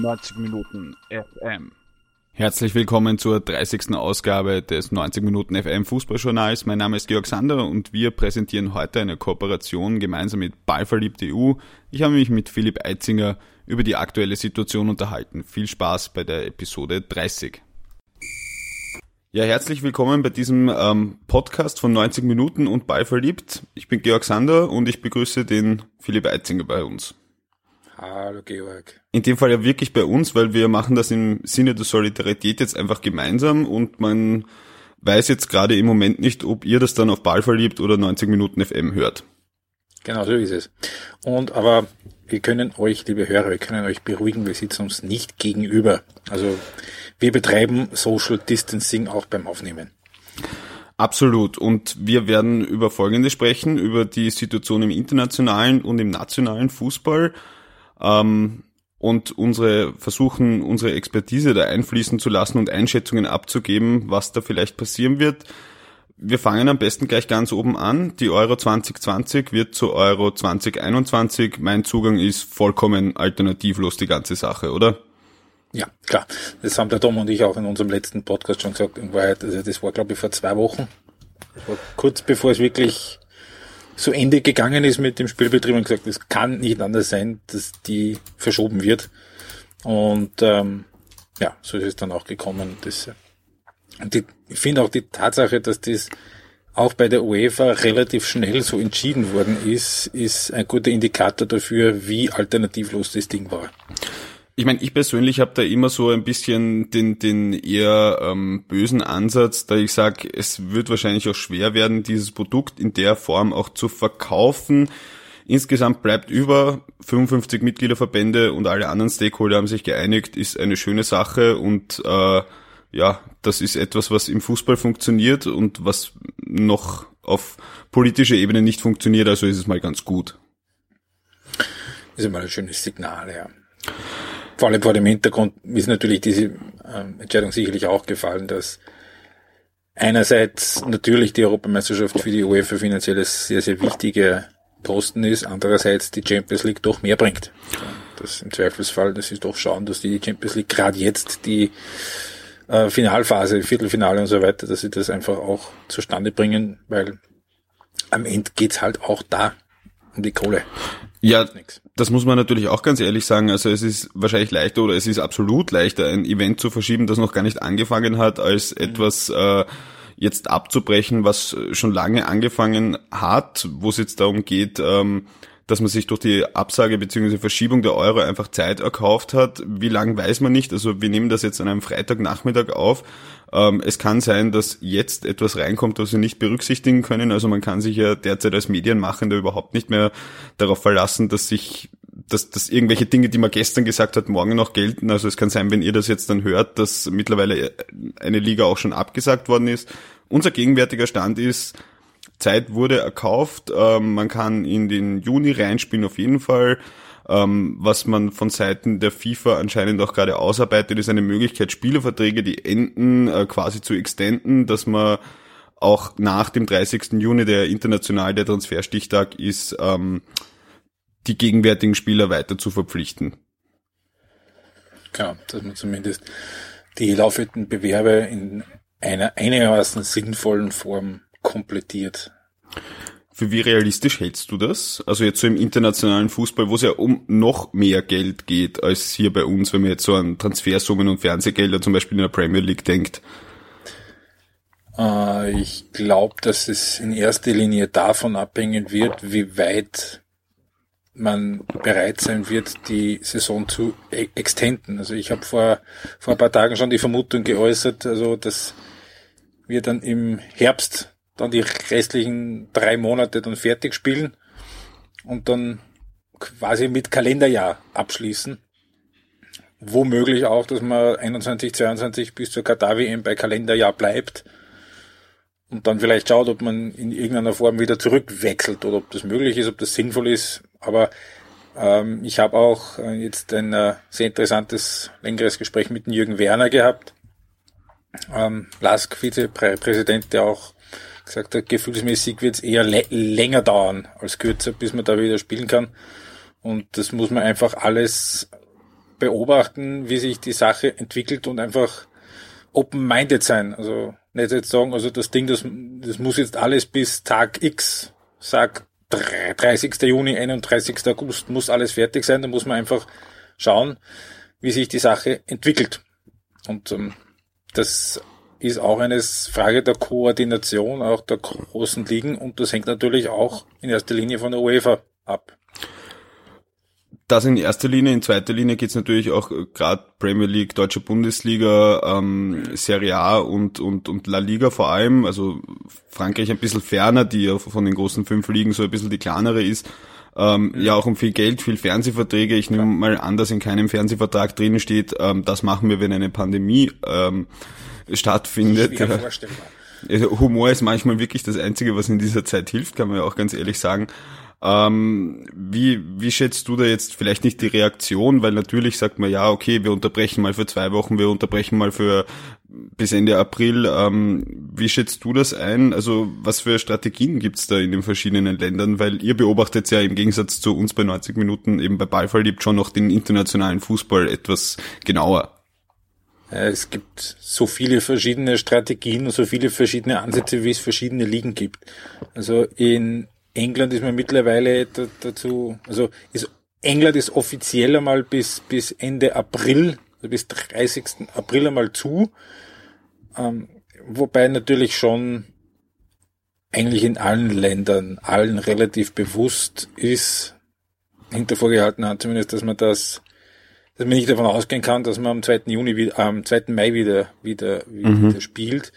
90 Minuten FM. Herzlich willkommen zur 30. Ausgabe des 90 Minuten FM Fußballjournals. Mein Name ist Georg Sander und wir präsentieren heute eine Kooperation gemeinsam mit Ballverliebt.eu. Ich habe mich mit Philipp Eitzinger über die aktuelle Situation unterhalten. Viel Spaß bei der Episode 30. Ja, herzlich willkommen bei diesem ähm, Podcast von 90 Minuten und Ballverliebt. Ich bin Georg Sander und ich begrüße den Philipp Eitzinger bei uns. Hallo Georg. In dem Fall ja wirklich bei uns, weil wir machen das im Sinne der Solidarität jetzt einfach gemeinsam und man weiß jetzt gerade im Moment nicht, ob ihr das dann auf Ball verliebt oder 90 Minuten FM hört. Genau so ist es. Und aber wir können euch, liebe Hörer, wir können euch beruhigen, wir sitzen uns nicht gegenüber. Also wir betreiben Social Distancing auch beim Aufnehmen. Absolut. Und wir werden über Folgendes sprechen, über die Situation im internationalen und im nationalen Fußball ähm, und unsere versuchen, unsere Expertise da einfließen zu lassen und Einschätzungen abzugeben, was da vielleicht passieren wird. Wir fangen am besten gleich ganz oben an. Die Euro 2020 wird zu Euro 2021. Mein Zugang ist vollkommen alternativlos, die ganze Sache, oder? Ja, klar. Das haben der Tom und ich auch in unserem letzten Podcast schon gesagt. In Wahrheit, also das war, glaube ich, vor zwei Wochen. Kurz bevor es wirklich so Ende gegangen ist mit dem Spielbetrieb und gesagt, es kann nicht anders sein, dass die verschoben wird. Und ähm, ja, so ist es dann auch gekommen. Das, und die, ich finde auch die Tatsache, dass das auch bei der UEFA relativ schnell so entschieden worden ist, ist ein guter Indikator dafür, wie alternativlos das Ding war. Ich meine, ich persönlich habe da immer so ein bisschen den, den eher ähm, bösen Ansatz, da ich sage, es wird wahrscheinlich auch schwer werden, dieses Produkt in der Form auch zu verkaufen. Insgesamt bleibt über 55 Mitgliederverbände und alle anderen Stakeholder haben sich geeinigt, ist eine schöne Sache und äh, ja, das ist etwas, was im Fußball funktioniert und was noch auf politischer Ebene nicht funktioniert, also ist es mal ganz gut. Das ist mal ein schönes Signal, ja vor allem vor dem Hintergrund ist natürlich diese äh, Entscheidung sicherlich auch gefallen, dass einerseits natürlich die Europameisterschaft für die UEFA finanziell sehr, sehr wichtiger Posten ist, andererseits die Champions League doch mehr bringt. Das im Zweifelsfall, das ist doch schauen, dass die Champions League gerade jetzt die äh, Finalphase, Viertelfinale und so weiter, dass sie das einfach auch zustande bringen, weil am Ende geht's halt auch da um die Kohle. Ja, das muss man natürlich auch ganz ehrlich sagen. Also es ist wahrscheinlich leichter oder es ist absolut leichter, ein Event zu verschieben, das noch gar nicht angefangen hat, als mhm. etwas äh, jetzt abzubrechen, was schon lange angefangen hat, wo es jetzt darum geht, ähm, dass man sich durch die Absage bzw. Verschiebung der Euro einfach Zeit erkauft hat. Wie lang weiß man nicht. Also wir nehmen das jetzt an einem Freitagnachmittag auf. Ähm, es kann sein, dass jetzt etwas reinkommt, was wir nicht berücksichtigen können. Also man kann sich ja derzeit als Medienmachender überhaupt nicht mehr darauf verlassen, dass sich dass, dass irgendwelche Dinge, die man gestern gesagt hat, morgen noch gelten. Also es kann sein, wenn ihr das jetzt dann hört, dass mittlerweile eine Liga auch schon abgesagt worden ist. Unser gegenwärtiger Stand ist, Zeit wurde erkauft. Ähm, man kann in den Juni reinspielen auf jeden Fall. Ähm, was man von Seiten der FIFA anscheinend auch gerade ausarbeitet, ist eine Möglichkeit, Spielerverträge, die enden, äh, quasi zu extenden, dass man auch nach dem 30. Juni, der international der Transferstichtag ist, ähm, die gegenwärtigen Spieler weiter zu verpflichten. Genau, dass man zumindest die laufenden Bewerbe in einer einigermaßen sinnvollen Form komplettiert. Für wie realistisch hältst du das? Also jetzt so im internationalen Fußball, wo es ja um noch mehr Geld geht als hier bei uns, wenn man jetzt so an Transfersummen und Fernsehgelder zum Beispiel in der Premier League denkt. Äh, ich glaube, dass es in erster Linie davon abhängen wird, wie weit man bereit sein wird, die Saison zu e-, extenden. Also ich habe vor, vor ein paar Tagen schon die Vermutung geäußert, also dass wir dann im Herbst dann die restlichen drei Monate dann fertig spielen und dann quasi mit Kalenderjahr abschließen. Womöglich auch, dass man 21, 22 bis zur Katar WM bei Kalenderjahr bleibt und dann vielleicht schaut, ob man in irgendeiner Form wieder zurückwechselt oder ob das möglich ist, ob das sinnvoll ist. Aber ähm, ich habe auch äh, jetzt ein äh, sehr interessantes, längeres Gespräch mit Jürgen Werner gehabt. Ähm, Lask, Vizepräsident, der auch gesagt hat, gefühlsmäßig wird es eher länger dauern als kürzer, bis man da wieder spielen kann. Und das muss man einfach alles beobachten, wie sich die Sache entwickelt und einfach open-minded sein. Also nicht jetzt sagen, also das Ding, das, das muss jetzt alles bis Tag X, sag 30. Juni, 31. August, muss alles fertig sein. Da muss man einfach schauen, wie sich die Sache entwickelt. Und ähm, das ist auch eine Frage der Koordination auch der großen Ligen und das hängt natürlich auch in erster Linie von der UEFA ab. Das in erster Linie, in zweiter Linie geht's natürlich auch äh, gerade Premier League, Deutsche Bundesliga, ähm, Serie A und, und, und La Liga vor allem, also Frankreich ein bisschen ferner, die ja von den großen fünf Ligen so ein bisschen die kleinere ist. Ähm, ja. ja, auch um viel Geld, viel Fernsehverträge. Ich nehme mal an, dass in keinem Fernsehvertrag drinnen steht, ähm, das machen wir, wenn eine Pandemie ähm, stattfindet. Humor ist manchmal wirklich das Einzige, was in dieser Zeit hilft, kann man ja auch ganz ehrlich sagen. Ähm, wie, wie schätzt du da jetzt vielleicht nicht die Reaktion? Weil natürlich sagt man, ja, okay, wir unterbrechen mal für zwei Wochen, wir unterbrechen mal für bis Ende April. Ähm, wie schätzt du das ein? Also was für Strategien gibt's da in den verschiedenen Ländern? Weil ihr beobachtet ja im Gegensatz zu uns bei 90 Minuten eben bei Ballfall liebt schon noch den internationalen Fußball etwas genauer. Es gibt so viele verschiedene Strategien und so viele verschiedene Ansätze, wie es verschiedene Ligen gibt. Also in England ist man mittlerweile dazu, also ist, England ist offiziell einmal bis, bis Ende April, also bis 30. April einmal zu, ähm, wobei natürlich schon eigentlich in allen Ländern, allen relativ bewusst ist, hinter vorgehalten hat zumindest, dass man das, dass man nicht davon ausgehen kann, dass man am 2. Juni, wieder, am 2. Mai wieder, wieder, wieder mhm. spielt.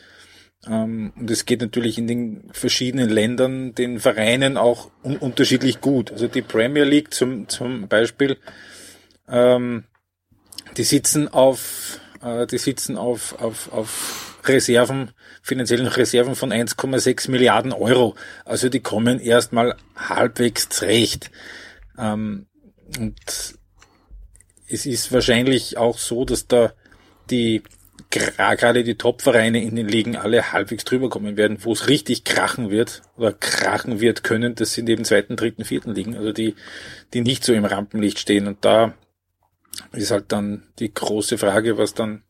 Ähm, und es geht natürlich in den verschiedenen Ländern, den Vereinen auch un unterschiedlich gut. Also die Premier League zum, zum Beispiel, ähm, die sitzen auf, äh, die sitzen auf, auf, auf Reserven, finanziellen Reserven von 1,6 Milliarden Euro. Also die kommen erstmal halbwegs zurecht. Ähm, und es ist wahrscheinlich auch so, dass da die gerade die Top-Vereine in den Ligen alle halbwegs drüber kommen werden, wo es richtig krachen wird oder krachen wird können, das sind eben zweiten, dritten, vierten Ligen, also die, die nicht so im Rampenlicht stehen. Und da ist halt dann die große Frage, was dann,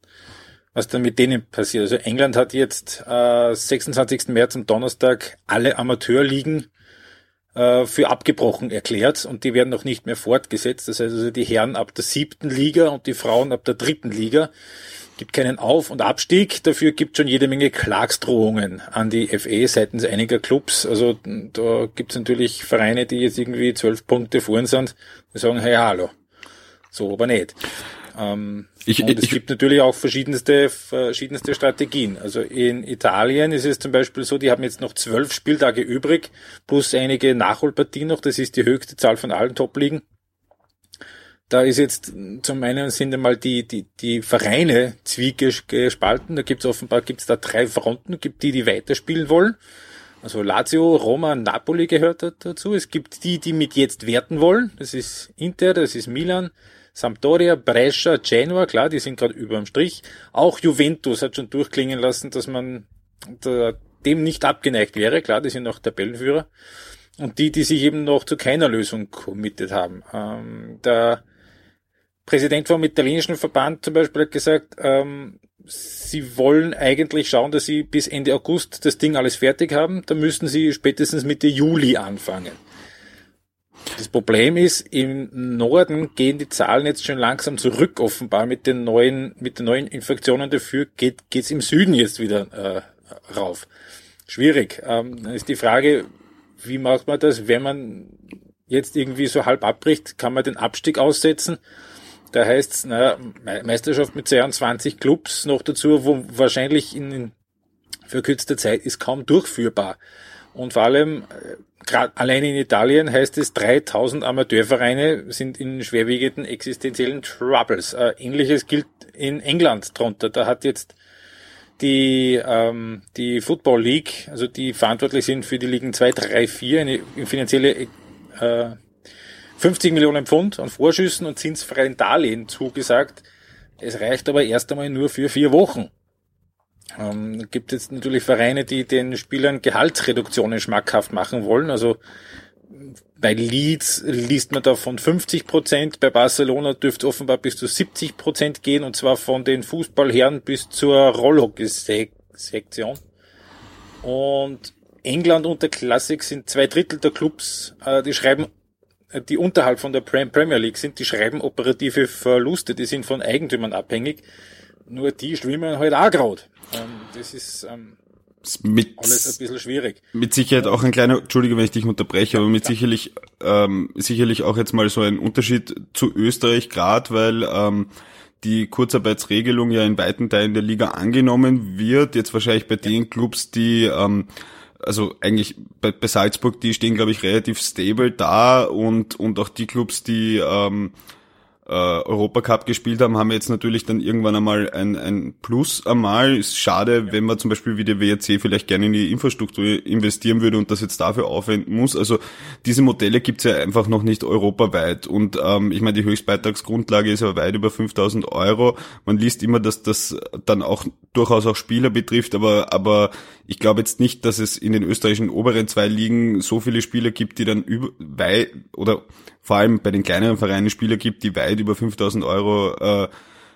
was dann mit denen passiert. Also England hat jetzt äh, 26. März am Donnerstag alle Amateurligen äh, für abgebrochen erklärt und die werden noch nicht mehr fortgesetzt. Das heißt also die Herren ab der siebten Liga und die Frauen ab der dritten Liga gibt keinen Auf- und Abstieg, dafür gibt schon jede Menge Klagsdrohungen an die FE seitens einiger Clubs. Also da gibt es natürlich Vereine, die jetzt irgendwie zwölf Punkte vorn sind, die sagen, hey, hallo, so aber nicht. Ähm, ich, und es ich, gibt natürlich auch verschiedenste, verschiedenste Strategien. Also in Italien ist es zum Beispiel so, die haben jetzt noch zwölf Spieltage übrig, plus einige Nachholpartien noch, das ist die höchste Zahl von allen Top-Ligen. Da ist jetzt zum einen sind einmal die, die, die Vereine zwiegespalten. Da gibt's offenbar gibt's da drei Fronten. gibt die, die weiterspielen wollen. Also Lazio, Roma, Napoli gehört dazu. Es gibt die, die mit jetzt werten wollen. Das ist Inter, das ist Milan, Sampdoria, Brescia, Genoa, klar, die sind gerade über dem Strich. Auch Juventus hat schon durchklingen lassen, dass man dem nicht abgeneigt wäre. Klar, die sind noch Tabellenführer. Und die, die sich eben noch zu keiner Lösung committed haben. Ähm, der Präsident vom italienischen Verband zum Beispiel hat gesagt, ähm, sie wollen eigentlich schauen, dass sie bis Ende August das Ding alles fertig haben. Da müssten sie spätestens Mitte Juli anfangen. Das Problem ist, im Norden gehen die Zahlen jetzt schon langsam zurück, offenbar mit den neuen, mit den neuen Infektionen. Dafür geht geht's im Süden jetzt wieder äh, rauf. Schwierig. Ähm, dann ist die Frage, wie macht man das, wenn man jetzt irgendwie so halb abbricht? Kann man den Abstieg aussetzen? Da heißt es, naja, Meisterschaft mit 22 Clubs noch dazu, wo wahrscheinlich in, verkürzter Zeit ist kaum durchführbar. Und vor allem, äh, allein in Italien heißt es, 3000 Amateurvereine sind in schwerwiegenden existenziellen Troubles. Äh, Ähnliches gilt in England drunter. Da hat jetzt die, ähm, die Football League, also die verantwortlich sind für die Ligen 2, 3, 4, eine finanzielle äh, 50 Millionen Pfund an Vorschüssen und zinsfreien Darlehen zugesagt. Es reicht aber erst einmal nur für vier Wochen. Ähm, gibt jetzt natürlich Vereine, die den Spielern Gehaltsreduktionen schmackhaft machen wollen. Also bei Leeds liest man da von 50 Prozent, bei Barcelona dürfte offenbar bis zu 70 Prozent gehen, und zwar von den Fußballherren bis zur Rollhockey-Sektion. Und England und der Classic sind zwei Drittel der Clubs, äh, die schreiben, äh, die unterhalb von der Premier League sind, die schreiben operative Verluste, die sind von Eigentümern abhängig. Nur die schwimmen halt auch gerade. Ähm, das ist ähm, mit, alles ein bisschen schwierig. Mit Sicherheit auch ein kleiner, Entschuldige, wenn ich dich unterbreche, aber mit ja. sicherlich, ähm, sicherlich auch jetzt mal so ein Unterschied zu Österreich, gerade weil ähm, die Kurzarbeitsregelung ja in weiten Teilen der Liga angenommen wird, jetzt wahrscheinlich bei den Clubs, die ähm, also eigentlich bei, bei Salzburg, die stehen, glaube ich, relativ stable da und, und auch die Clubs, die ähm, äh, Europacup gespielt haben, haben jetzt natürlich dann irgendwann einmal ein, ein Plus einmal. Ist schade, ja. wenn man zum Beispiel wie der WRC vielleicht gerne in die Infrastruktur investieren würde und das jetzt dafür aufwenden muss. Also diese Modelle gibt's ja einfach noch nicht europaweit. Und ähm, ich meine, die Höchstbeitragsgrundlage ist ja weit über 5000 Euro. Man liest immer, dass das dann auch durchaus auch Spieler betrifft, aber, aber ich glaube jetzt nicht, dass es in den österreichischen oberen zwei Ligen so viele Spieler gibt, die dann über, weit oder vor allem bei den kleineren Vereinen Spieler gibt, die weit über 5000 Euro äh,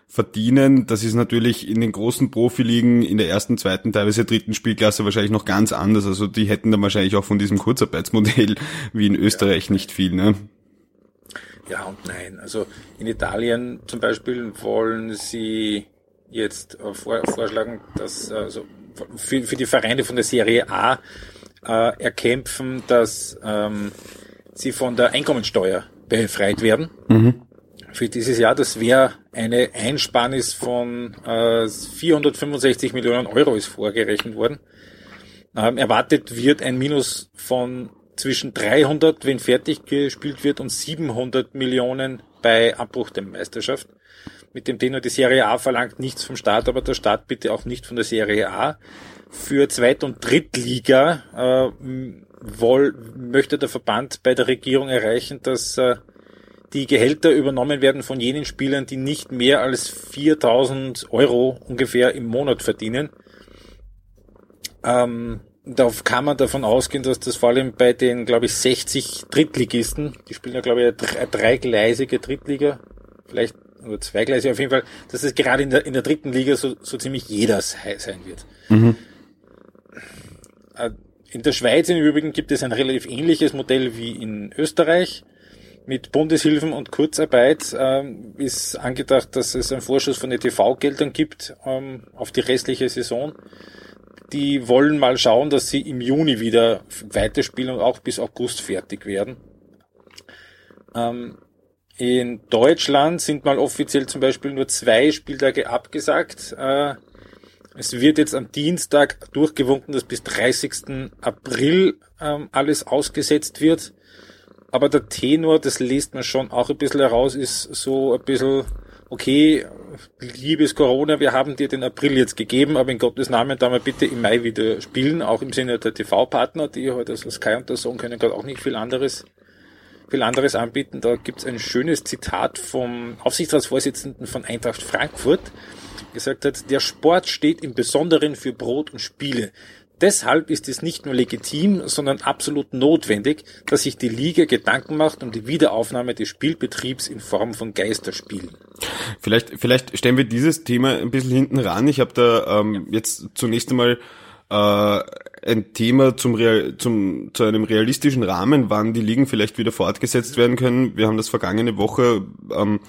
verdienen. Das ist natürlich in den großen Profiligen in der ersten, zweiten, teilweise dritten Spielklasse wahrscheinlich noch ganz anders. Also die hätten dann wahrscheinlich auch von diesem Kurzarbeitsmodell wie in Österreich ja. nicht viel. Ne? Ja und nein. Also in Italien zum Beispiel wollen sie jetzt vorschlagen, dass also für, für die Vereine von der Serie A äh, erkämpfen, dass ähm, sie von der Einkommensteuer befreit werden. Mhm. Für dieses Jahr, das wäre eine Einsparnis von äh, 465 Millionen Euro ist vorgerechnet worden. Ähm, erwartet wird ein Minus von zwischen 300, wenn fertig gespielt wird, und 700 Millionen bei Abbruch der Meisterschaft. Mit dem Tenor, die Serie A verlangt nichts vom Staat, aber der Staat bitte auch nicht von der Serie A. Für Zweit- und Drittliga äh, woll, möchte der Verband bei der Regierung erreichen, dass äh, die Gehälter übernommen werden von jenen Spielern, die nicht mehr als 4000 Euro ungefähr im Monat verdienen. Ähm, da kann man davon ausgehen, dass das vor allem bei den, glaube ich, 60 Drittligisten, die spielen ja, glaube ich, eine dreigleisige Drittliga, vielleicht oder zweigleisig auf jeden Fall, dass es gerade in der, in der dritten Liga so, so ziemlich jeder sein wird. Mhm. In der Schweiz im Übrigen gibt es ein relativ ähnliches Modell wie in Österreich. Mit Bundeshilfen und Kurzarbeit ähm, ist angedacht, dass es einen Vorschuss von ETV-Geldern gibt ähm, auf die restliche Saison. Die wollen mal schauen, dass sie im Juni wieder weiterspielen und auch bis August fertig werden. Ähm, in Deutschland sind mal offiziell zum Beispiel nur zwei Spieltage abgesagt. Äh, es wird jetzt am Dienstag durchgewunken, dass bis 30. April ähm, alles ausgesetzt wird. Aber der Tenor, das liest man schon auch ein bisschen heraus, ist so ein bisschen, okay, liebes Corona, wir haben dir den April jetzt gegeben, aber in Gottes Namen da mal bitte im Mai wieder spielen, auch im Sinne der TV-Partner, die heute also Sky und der Song können gerade auch nicht viel anderes viel anderes anbieten. Da gibt's ein schönes Zitat vom Aufsichtsratsvorsitzenden von Eintracht Frankfurt, gesagt hat, der Sport steht im Besonderen für Brot und Spiele. Deshalb ist es nicht nur legitim, sondern absolut notwendig, dass sich die Liga Gedanken macht um die Wiederaufnahme des Spielbetriebs in Form von Geisterspielen. Vielleicht, vielleicht stellen wir dieses Thema ein bisschen hinten ran. Ich habe da ähm, jetzt zunächst einmal äh, ein Thema zum, Real, zum, zu einem realistischen Rahmen, wann die Ligen vielleicht wieder fortgesetzt werden können. Wir haben das vergangene Woche ähm,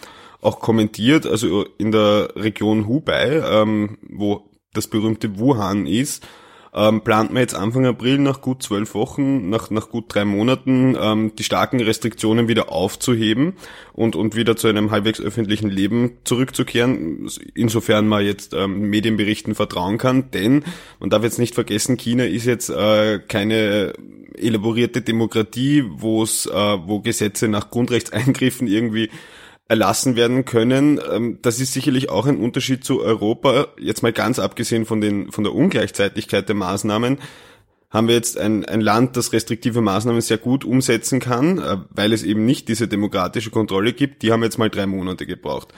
auch kommentiert, also in der Region Hubei, ähm, wo das berühmte Wuhan ist, ähm, plant man jetzt Anfang April nach gut zwölf Wochen, nach, nach gut drei Monaten, ähm, die starken Restriktionen wieder aufzuheben und, und wieder zu einem halbwegs öffentlichen Leben zurückzukehren, insofern man jetzt ähm, Medienberichten vertrauen kann, denn man darf jetzt nicht vergessen, China ist jetzt äh, keine elaborierte Demokratie, wo es, äh, wo Gesetze nach Grundrechtseingriffen irgendwie erlassen werden können. Ähm, das ist sicherlich auch ein Unterschied zu Europa. Jetzt mal ganz abgesehen von, den, von der Ungleichzeitigkeit der Maßnahmen haben wir jetzt ein, ein Land, das restriktive Maßnahmen sehr gut umsetzen kann, äh, weil es eben nicht diese demokratische Kontrolle gibt. Die haben jetzt mal drei Monate gebraucht.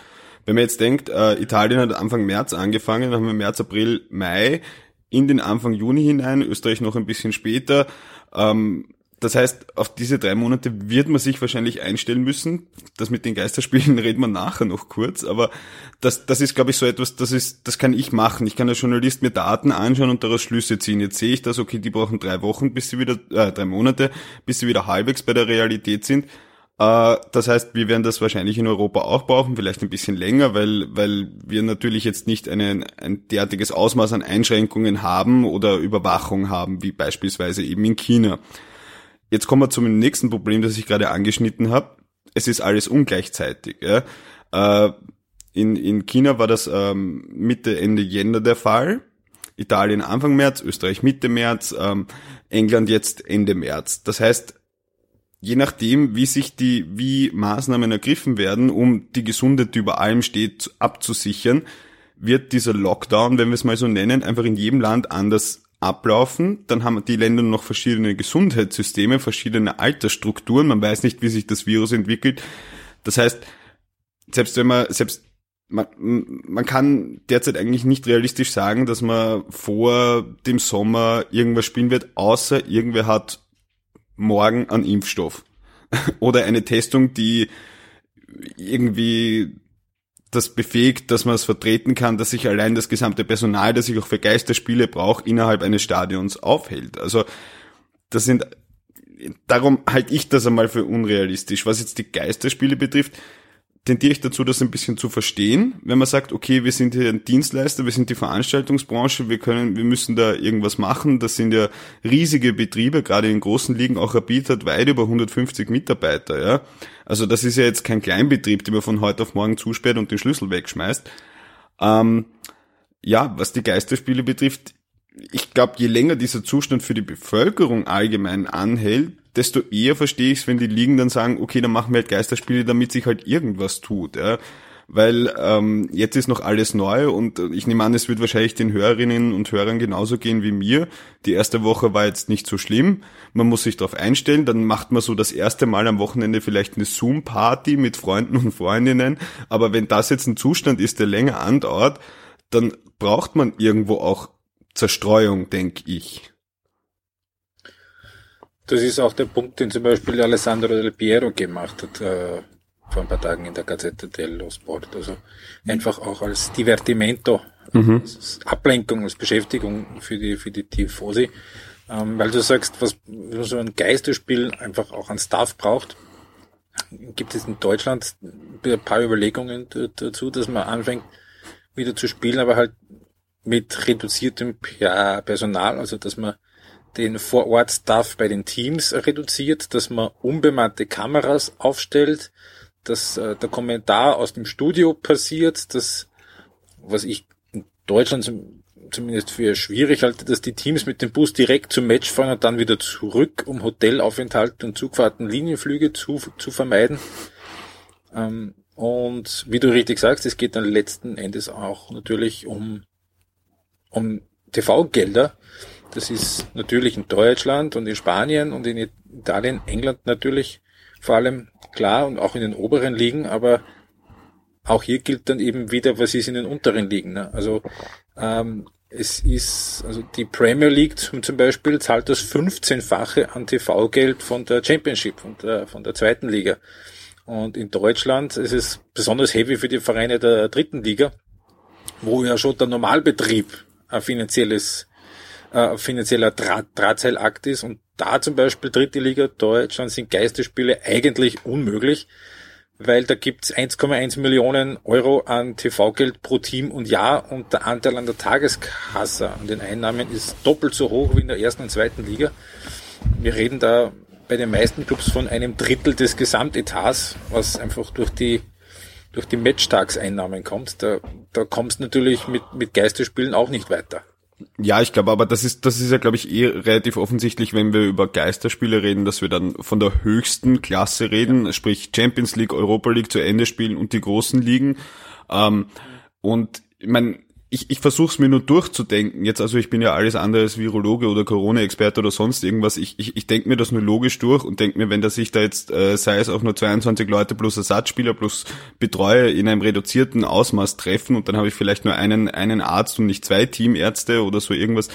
Wenn man jetzt denkt, äh, Italien hat Anfang März angefangen, dann haben wir März, April, Mai, in den Anfang Juni hinein, Österreich noch ein bisschen später. Ähm, das heißt, auf diese drei Monate wird man sich wahrscheinlich einstellen müssen. Das mit den Geisterspielen reden wir nachher noch kurz, aber das, das ist, glaube ich, so etwas, das ist, das kann ich machen. Ich kann als Journalist mir Daten anschauen und daraus Schlüsse ziehen. Jetzt sehe ich das, okay, die brauchen drei Wochen, bis sie wieder, äh, drei Monate, bis sie wieder halbwegs bei der Realität sind. Äh, das heißt, wir werden das wahrscheinlich in Europa auch brauchen, vielleicht ein bisschen länger, weil, weil wir natürlich jetzt nicht eine, ein derartiges Ausmaß an Einschränkungen haben oder Überwachung haben, wie beispielsweise eben in China. Jetzt kommen wir zum nächsten Problem, das ich gerade angeschnitten habe. Es ist alles ungleichzeitig. Ja. Äh, in, in China war das ähm, Mitte, Ende Jänner der Fall. Italien Anfang März, Österreich Mitte März, ähm, England jetzt Ende März. Das heißt, je nachdem, wie sich die, wie Maßnahmen ergriffen werden, um die Gesundheit, die über allem steht, abzusichern, wird dieser Lockdown, wenn wir es mal so nennen, einfach in jedem Land anders ablaufen. Dann haben die Länder noch verschiedene Gesundheitssysteme, verschiedene Altersstrukturen. Man weiß nicht, wie sich das Virus entwickelt. Das heißt, selbst wenn man, selbst man, man kann derzeit eigentlich nicht realistisch sagen, dass man vor dem Sommer irgendwas spielen wird, außer irgendwer hat morgen einen Impfstoff. Oder eine Testung, die irgendwie das befähigt, dass man es vertreten kann, dass sich allein das gesamte Personal, das ich auch für Geisterspiele brauche, innerhalb eines Stadions aufhält. Also das sind darum halte ich das einmal für unrealistisch. Was jetzt die Geisterspiele betrifft, tendiere ich dazu, das ein bisschen zu verstehen, wenn man sagt, okay, wir sind hier ein Dienstleister, wir sind die Veranstaltungsbranche, wir können, wir müssen da irgendwas machen. Das sind ja riesige Betriebe, gerade in großen Ligen, auch Rapid hat weit über 150 Mitarbeiter, ja. Also das ist ja jetzt kein Kleinbetrieb, den man von heute auf morgen zusperrt und den Schlüssel wegschmeißt. Ähm, ja, was die Geisterspiele betrifft, ich glaube, je länger dieser Zustand für die Bevölkerung allgemein anhält, desto eher verstehe ich es, wenn die Ligen dann sagen, okay, dann machen wir halt Geisterspiele, damit sich halt irgendwas tut. Ja? Weil ähm, jetzt ist noch alles neu und ich nehme an, es wird wahrscheinlich den Hörerinnen und Hörern genauso gehen wie mir. Die erste Woche war jetzt nicht so schlimm. Man muss sich darauf einstellen. Dann macht man so das erste Mal am Wochenende vielleicht eine Zoom-Party mit Freunden und Freundinnen. Aber wenn das jetzt ein Zustand ist, der länger andauert, dann braucht man irgendwo auch Zerstreuung, denke ich. Das ist auch der Punkt, den zum Beispiel Alessandro Del Piero gemacht hat äh, vor ein paar Tagen in der Gazzetta dello Sport. Also einfach auch als Divertimento, mhm. als Ablenkung, als Beschäftigung für die für die Tifosi. Ähm, weil du sagst, was so ein Geisterspiel einfach auch an Staff braucht, gibt es in Deutschland ein paar Überlegungen dazu, dass man anfängt wieder zu spielen, aber halt mit reduziertem Personal, also dass man den Vorort-Staff bei den Teams reduziert, dass man unbemannte Kameras aufstellt, dass äh, der Kommentar aus dem Studio passiert, dass, was ich in Deutschland zum, zumindest für schwierig halte, dass die Teams mit dem Bus direkt zum Match fahren und dann wieder zurück, um Hotelaufenthalte und Zugfahrten, Linienflüge zu, zu vermeiden. Ähm, und wie du richtig sagst, es geht dann letzten Endes auch natürlich um, um TV-Gelder, das ist natürlich in Deutschland und in Spanien und in Italien, England natürlich vor allem klar und auch in den oberen Ligen, aber auch hier gilt dann eben wieder, was ist in den unteren Ligen. Ne? Also ähm, es ist, also die Premier League zum, zum Beispiel zahlt das 15-fache an TV-Geld von der Championship, von der, von der zweiten Liga. Und in Deutschland ist es besonders heavy für die Vereine der dritten Liga, wo ja schon der Normalbetrieb ein finanzielles äh, finanzieller Draht, Drahtseilakt ist. Und da zum Beispiel dritte Liga Deutschland sind Geisterspiele eigentlich unmöglich, weil da gibt's 1,1 Millionen Euro an TV-Geld pro Team und Jahr und der Anteil an der Tageskasse an den Einnahmen ist doppelt so hoch wie in der ersten und zweiten Liga. Wir reden da bei den meisten Clubs von einem Drittel des Gesamtetats, was einfach durch die durch die Matchtagseinnahmen kommt. Da, da kommst natürlich mit, mit Geisterspielen auch nicht weiter. Ja, ich glaube, aber das ist, das ist ja, glaube ich, eh relativ offensichtlich, wenn wir über Geisterspiele reden, dass wir dann von der höchsten Klasse reden, ja. sprich Champions League, Europa League zu Ende spielen und die großen Ligen. Ähm, und ich meine, ich, ich versuche es mir nur durchzudenken. Jetzt, also ich bin ja alles andere als Virologe oder Corona-Experte oder sonst irgendwas. Ich, ich, ich denke mir das nur logisch durch und denke mir, wenn da sich da jetzt, äh, sei es auch nur 22 Leute plus Ersatzspieler plus Betreuer in einem reduzierten Ausmaß treffen und dann habe ich vielleicht nur einen, einen Arzt und nicht zwei Teamärzte oder so irgendwas,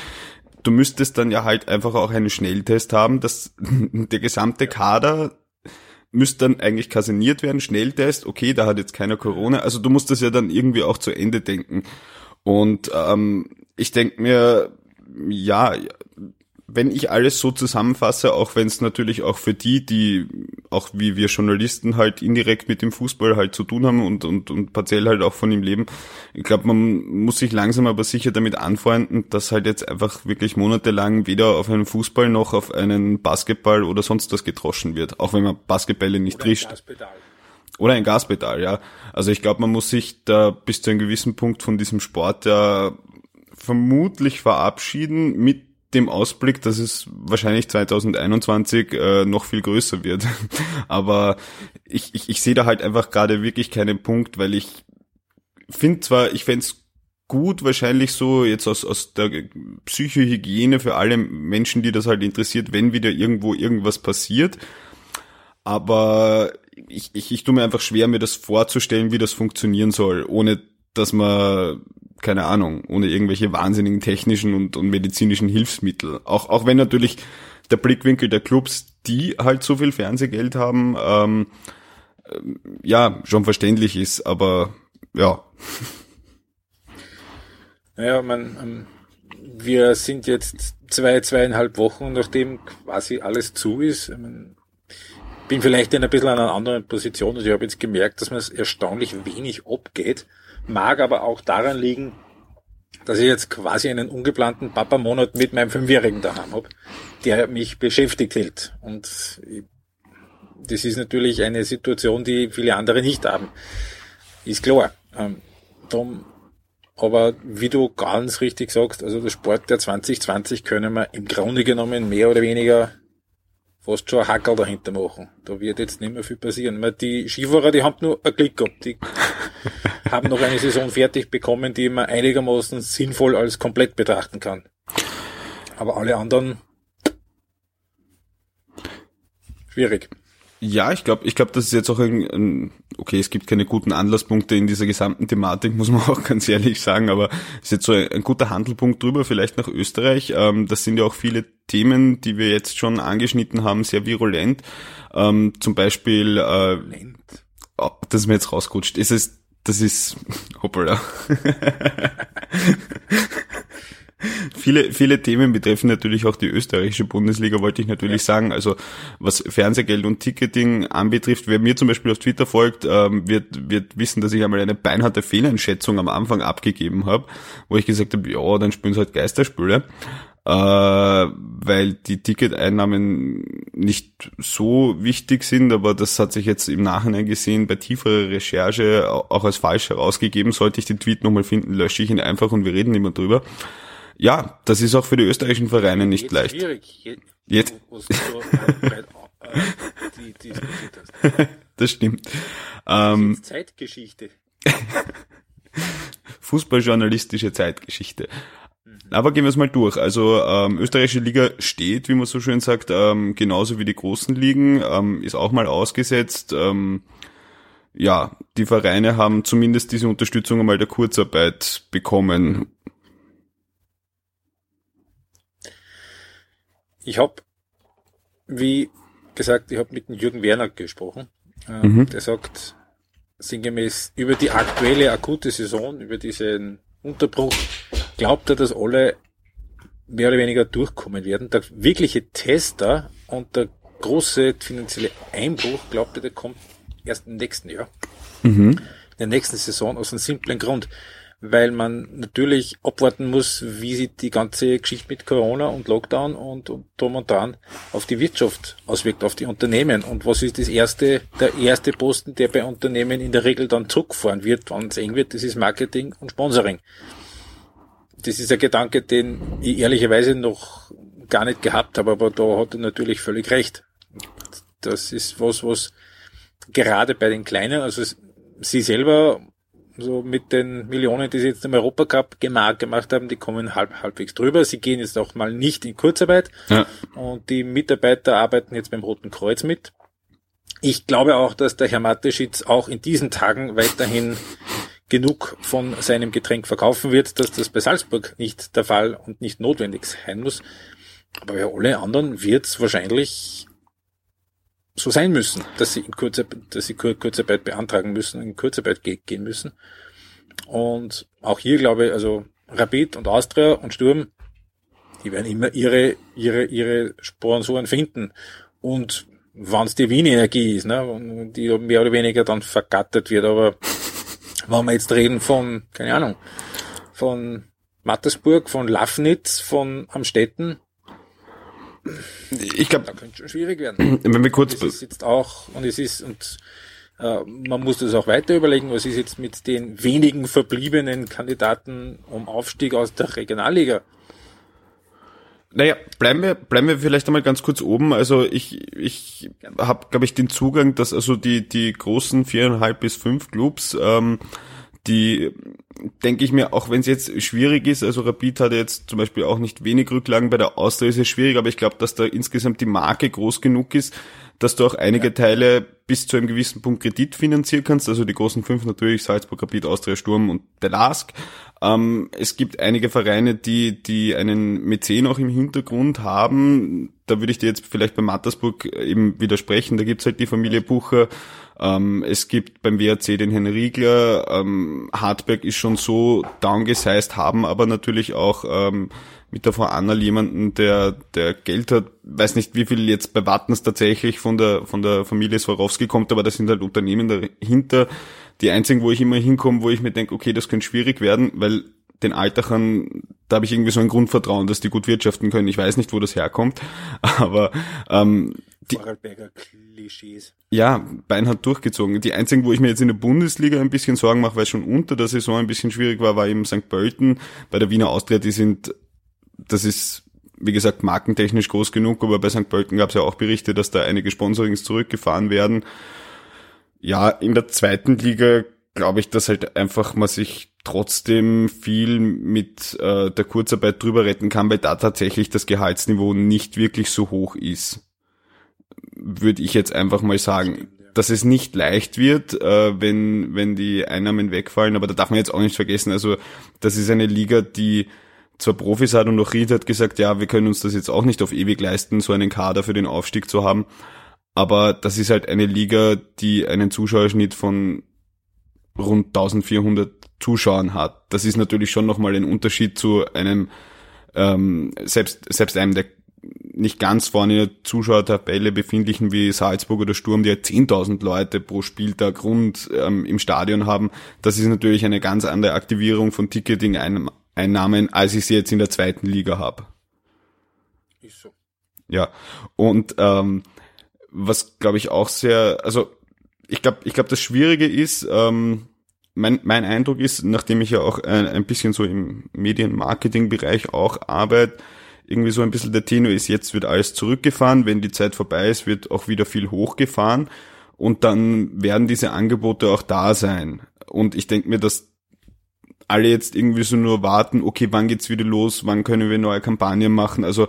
du müsstest dann ja halt einfach auch einen Schnelltest haben, dass der gesamte Kader müsste dann eigentlich kaserniert werden, Schnelltest, okay, da hat jetzt keiner Corona, also du musst das ja dann irgendwie auch zu Ende denken. Und ähm, ich denke mir, ja, wenn ich alles so zusammenfasse, auch wenn es natürlich auch für die, die auch wie wir Journalisten halt indirekt mit dem Fußball halt zu tun haben und, und, und partiell halt auch von ihm leben, ich glaube, man muss sich langsam aber sicher damit anfreunden, dass halt jetzt einfach wirklich monatelang weder auf einen Fußball noch auf einen Basketball oder sonst was getroschen wird, auch wenn man Basketbälle nicht oder trischt. Oder ein Gaspedal, ja. Also ich glaube, man muss sich da bis zu einem gewissen Punkt von diesem Sport ja vermutlich verabschieden mit dem Ausblick, dass es wahrscheinlich 2021 äh, noch viel größer wird. Aber ich, ich, ich sehe da halt einfach gerade wirklich keinen Punkt, weil ich finde zwar, ich fände gut wahrscheinlich so jetzt aus, aus der Psychohygiene für alle Menschen, die das halt interessiert, wenn wieder irgendwo irgendwas passiert. Aber ich, ich, ich tue mir einfach schwer, mir das vorzustellen, wie das funktionieren soll, ohne dass man keine Ahnung, ohne irgendwelche wahnsinnigen technischen und, und medizinischen Hilfsmittel. Auch, auch wenn natürlich der Blickwinkel der Clubs, die halt so viel Fernsehgeld haben, ähm, äh, ja, schon verständlich ist, aber ja. Naja, man, ähm, wir sind jetzt zwei, zweieinhalb Wochen, nachdem quasi alles zu ist. Bin vielleicht in ein bisschen einer anderen Position. Also ich habe jetzt gemerkt, dass man es erstaunlich wenig abgeht. Mag aber auch daran liegen, dass ich jetzt quasi einen ungeplanten Papa-Monat mit meinem Fünfjährigen daheim habe, der mich beschäftigt hält. Und das ist natürlich eine Situation, die viele andere nicht haben. Ist klar. Ähm, drum, aber wie du ganz richtig sagst, also der Sport der 2020 können wir im Grunde genommen mehr oder weniger fast schon ein Hackerl dahinter machen. Da wird jetzt nicht mehr viel passieren. Die Skifahrer, die haben nur ein Glück gehabt. Die haben noch eine Saison fertig bekommen, die man einigermaßen sinnvoll als komplett betrachten kann. Aber alle anderen schwierig. Ja, ich glaube, ich glaube, das ist jetzt auch ein, okay, es gibt keine guten Anlasspunkte in dieser gesamten Thematik, muss man auch ganz ehrlich sagen, aber es ist jetzt so ein, ein guter Handelpunkt drüber, vielleicht nach Österreich. Ähm, das sind ja auch viele Themen, die wir jetzt schon angeschnitten haben, sehr virulent. Ähm, zum Beispiel, äh, oh, das ist mir jetzt rausgerutscht. Ist es, das ist, hoppala. viele, viele Themen betreffen natürlich auch die österreichische Bundesliga, wollte ich natürlich ja. sagen. Also was Fernsehgeld und Ticketing anbetrifft, wer mir zum Beispiel auf Twitter folgt, ähm, wird, wird wissen, dass ich einmal eine beinharte Fehleinschätzung am Anfang abgegeben habe, wo ich gesagt habe, ja, dann spielen sie halt Geisterspüle. Äh, weil die Ticketeinnahmen nicht so wichtig sind, aber das hat sich jetzt im Nachhinein gesehen bei tieferer Recherche auch als falsch herausgegeben. Sollte ich den Tweet nochmal finden, lösche ich ihn einfach und wir reden immer drüber. Ja, das ist auch für die österreichischen Vereine nicht Jetzt leicht. Schwierig. Jetzt. Jetzt. das stimmt. Ähm, Zeitgeschichte. Fußballjournalistische Zeitgeschichte. Aber gehen wir es mal durch. Also ähm, österreichische Liga steht, wie man so schön sagt, ähm, genauso wie die großen Ligen, ähm, ist auch mal ausgesetzt. Ähm, ja, die Vereine haben zumindest diese Unterstützung einmal der Kurzarbeit bekommen. Ich habe, wie gesagt, ich habe mit dem Jürgen Werner gesprochen. Äh, mhm. Der sagt sinngemäß über die aktuelle akute Saison, über diesen Unterbruch, glaubt er, dass alle mehr oder weniger durchkommen werden. Der wirkliche Tester und der große finanzielle Einbruch, glaubt er, der kommt erst im nächsten Jahr. Mhm. In der nächsten Saison aus einem simplen Grund weil man natürlich abwarten muss, wie sich die ganze Geschichte mit Corona und Lockdown und, und drum und dran auf die Wirtschaft auswirkt, auf die Unternehmen. Und was ist das erste, der erste Posten, der bei Unternehmen in der Regel dann zurückfahren wird, wenn es eng wird, das ist Marketing und Sponsoring. Das ist ein Gedanke, den ich ehrlicherweise noch gar nicht gehabt habe, aber da hat er natürlich völlig recht. Das ist was, was gerade bei den Kleinen, also sie selber so mit den Millionen, die sie jetzt im Europacup gemacht haben, die kommen halb, halbwegs drüber. Sie gehen jetzt auch mal nicht in Kurzarbeit. Ja. Und die Mitarbeiter arbeiten jetzt beim Roten Kreuz mit. Ich glaube auch, dass der Herr Mateschitz auch in diesen Tagen weiterhin genug von seinem Getränk verkaufen wird, dass das bei Salzburg nicht der Fall und nicht notwendig sein muss. Aber bei alle anderen wird es wahrscheinlich so sein müssen, dass sie in Kurzarbeit, dass sie Kur Kurzarbeit beantragen müssen, in Kurzarbeit ge gehen müssen. Und auch hier glaube ich, also Rapid und Austria und Sturm, die werden immer ihre, ihre, ihre Sponsoren finden. Und wenn es die Wien-Energie ist, ne, die mehr oder weniger dann vergattert wird, aber wenn wir jetzt reden von, keine Ahnung, von Mattersburg, von Lafnitz, von Amstetten, ich glaube, da könnte schon schwierig werden. Wenn wir kurz, und es ist jetzt auch, und es ist, und äh, man muss das auch weiter überlegen, was ist jetzt mit den wenigen verbliebenen Kandidaten um Aufstieg aus der Regionalliga? Naja, bleiben wir, bleiben wir vielleicht einmal ganz kurz oben. Also ich, ich habe, glaube ich, den Zugang, dass also die, die großen viereinhalb bis fünf Clubs, ähm, die denke ich mir, auch wenn es jetzt schwierig ist, also Rapid hatte jetzt zum Beispiel auch nicht wenig Rücklagen bei der Austria, ist es schwierig, aber ich glaube, dass da insgesamt die Marke groß genug ist, dass du auch einige ja. Teile bis zu einem gewissen Punkt Kredit finanzieren kannst, also die großen fünf natürlich, Salzburg, Rapid, Austria, Sturm und der LASK. Ähm, es gibt einige Vereine, die, die einen Mäzen auch im Hintergrund haben. Da würde ich dir jetzt vielleicht bei Mattersburg eben widersprechen. Da gibt's halt die Familie Bucher. Ähm, es gibt beim WRC den Herrn Riegler. Ähm, Hartberg ist schon so downgesized, haben aber natürlich auch ähm, mit der Frau Anna jemanden, der, der Geld hat, weiß nicht, wie viel jetzt bei Wattens tatsächlich von der, von der Familie Swarovski kommt, aber da sind halt Unternehmen dahinter. Die einzigen, wo ich immer hinkomme, wo ich mir denke, okay, das könnte schwierig werden, weil den Alltagern, da habe ich irgendwie so ein Grundvertrauen, dass die gut wirtschaften können. Ich weiß nicht, wo das herkommt, aber ähm, die, Klischees. Ja, beinhart durchgezogen. Die einzigen, wo ich mir jetzt in der Bundesliga ein bisschen Sorgen mache, weil schon unter der Saison ein bisschen schwierig war, war eben St. Pölten. Bei der Wiener Austria, die sind das ist, wie gesagt, markentechnisch groß genug, aber bei St. Pölten gab es ja auch Berichte, dass da einige Sponsorings zurückgefahren werden. Ja, in der zweiten Liga glaube ich, dass halt einfach man sich trotzdem viel mit äh, der Kurzarbeit drüber retten kann, weil da tatsächlich das Gehaltsniveau nicht wirklich so hoch ist. Würde ich jetzt einfach mal sagen. Dass es nicht leicht wird, äh, wenn, wenn die Einnahmen wegfallen, aber da darf man jetzt auch nicht vergessen, also das ist eine Liga, die zwar Profis hat und auch Ried hat gesagt, ja, wir können uns das jetzt auch nicht auf ewig leisten, so einen Kader für den Aufstieg zu haben. Aber das ist halt eine Liga, die einen Zuschauerschnitt von rund 1400 Zuschauern hat. Das ist natürlich schon nochmal ein Unterschied zu einem, ähm, selbst, selbst einem der nicht ganz vorne in der Zuschauertabelle befindlichen wie Salzburg oder Sturm, die ja 10.000 Leute pro Spieltag rund ähm, im Stadion haben. Das ist natürlich eine ganz andere Aktivierung von Ticketing Einnahmen, als ich sie jetzt in der zweiten Liga habe. Ist so. Ja, und ähm, was glaube ich auch sehr, also ich glaube, ich glaube, das Schwierige ist, ähm, mein, mein Eindruck ist, nachdem ich ja auch ein, ein bisschen so im Medienmarketing-Bereich auch arbeite, irgendwie so ein bisschen der Tenor ist, jetzt wird alles zurückgefahren, wenn die Zeit vorbei ist, wird auch wieder viel hochgefahren und dann werden diese Angebote auch da sein. Und ich denke mir, dass alle jetzt irgendwie so nur warten, okay, wann geht's wieder los, wann können wir neue Kampagnen machen, also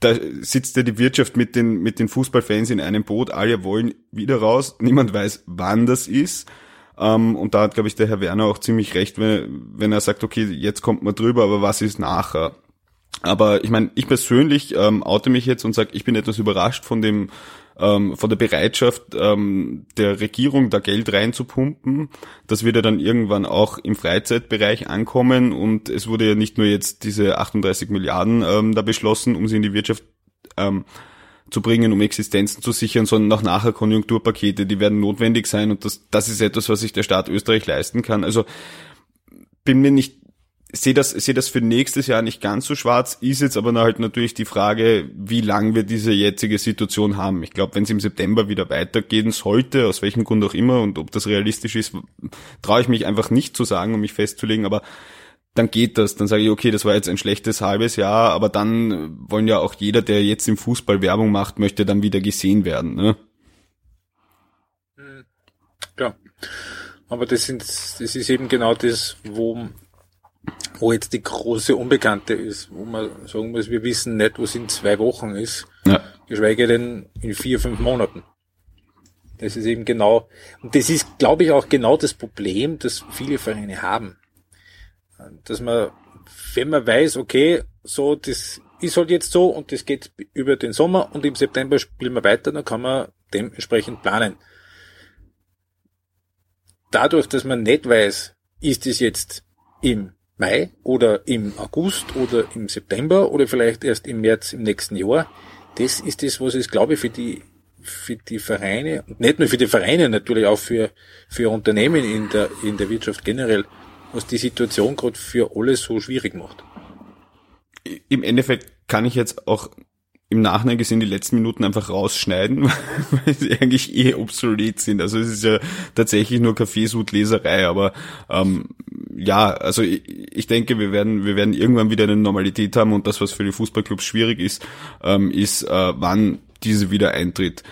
da sitzt ja die Wirtschaft mit den, mit den Fußballfans in einem Boot, alle wollen wieder raus, niemand weiß, wann das ist. Ähm, und da hat, glaube ich, der Herr Werner auch ziemlich recht, wenn, wenn er sagt, okay, jetzt kommt man drüber, aber was ist nachher? Aber ich meine, ich persönlich ähm, oute mich jetzt und sage, ich bin etwas überrascht von dem ähm, von der Bereitschaft ähm, der Regierung, da Geld reinzupumpen. Das wird ja dann irgendwann auch im Freizeitbereich ankommen und es wurde ja nicht nur jetzt diese 38 Milliarden ähm, da beschlossen, um sie in die Wirtschaft ähm, zu bringen, um Existenzen zu sichern, sondern auch nachher Konjunkturpakete, die werden notwendig sein und das, das ist etwas, was sich der Staat Österreich leisten kann. Also bin mir nicht sehe das, sehe das für nächstes Jahr nicht ganz so schwarz, ist jetzt aber halt natürlich die Frage, wie lang wir diese jetzige Situation haben. Ich glaube, wenn es im September wieder weitergehen sollte, aus welchem Grund auch immer und ob das realistisch ist, traue ich mich einfach nicht zu sagen, um mich festzulegen, aber dann geht das. Dann sage ich, okay, das war jetzt ein schlechtes halbes Jahr, aber dann wollen ja auch jeder, der jetzt im Fußball Werbung macht, möchte dann wieder gesehen werden. Ne? Ja, aber das, sind, das ist eben genau das, wo wo jetzt die große Unbekannte ist, wo man sagen muss, wir wissen nicht, was in zwei Wochen ist, ja. geschweige denn in vier, fünf Monaten. Das ist eben genau, und das ist, glaube ich, auch genau das Problem, das viele Vereine haben. Dass man, wenn man weiß, okay, so, das ist halt jetzt so und das geht über den Sommer und im September spielen wir weiter, dann kann man dementsprechend planen. Dadurch, dass man nicht weiß, ist es jetzt im Mai oder im August oder im September oder vielleicht erst im März im nächsten Jahr, das ist das, was es, glaube ich, für die für die Vereine, nicht nur für die Vereine, natürlich auch für, für Unternehmen in der, in der Wirtschaft generell, was die Situation gerade für alle so schwierig macht. Im Endeffekt kann ich jetzt auch im Nachhinein gesehen die letzten Minuten einfach rausschneiden, weil sie eigentlich eh obsolet sind. Also es ist ja tatsächlich nur Kaffeesud-Leserei, aber ähm, ja, also ich, ich, denke, wir werden, wir werden irgendwann wieder eine Normalität haben und das, was für die Fußballclubs schwierig ist, ähm, ist, äh, wann diese wieder eintritt.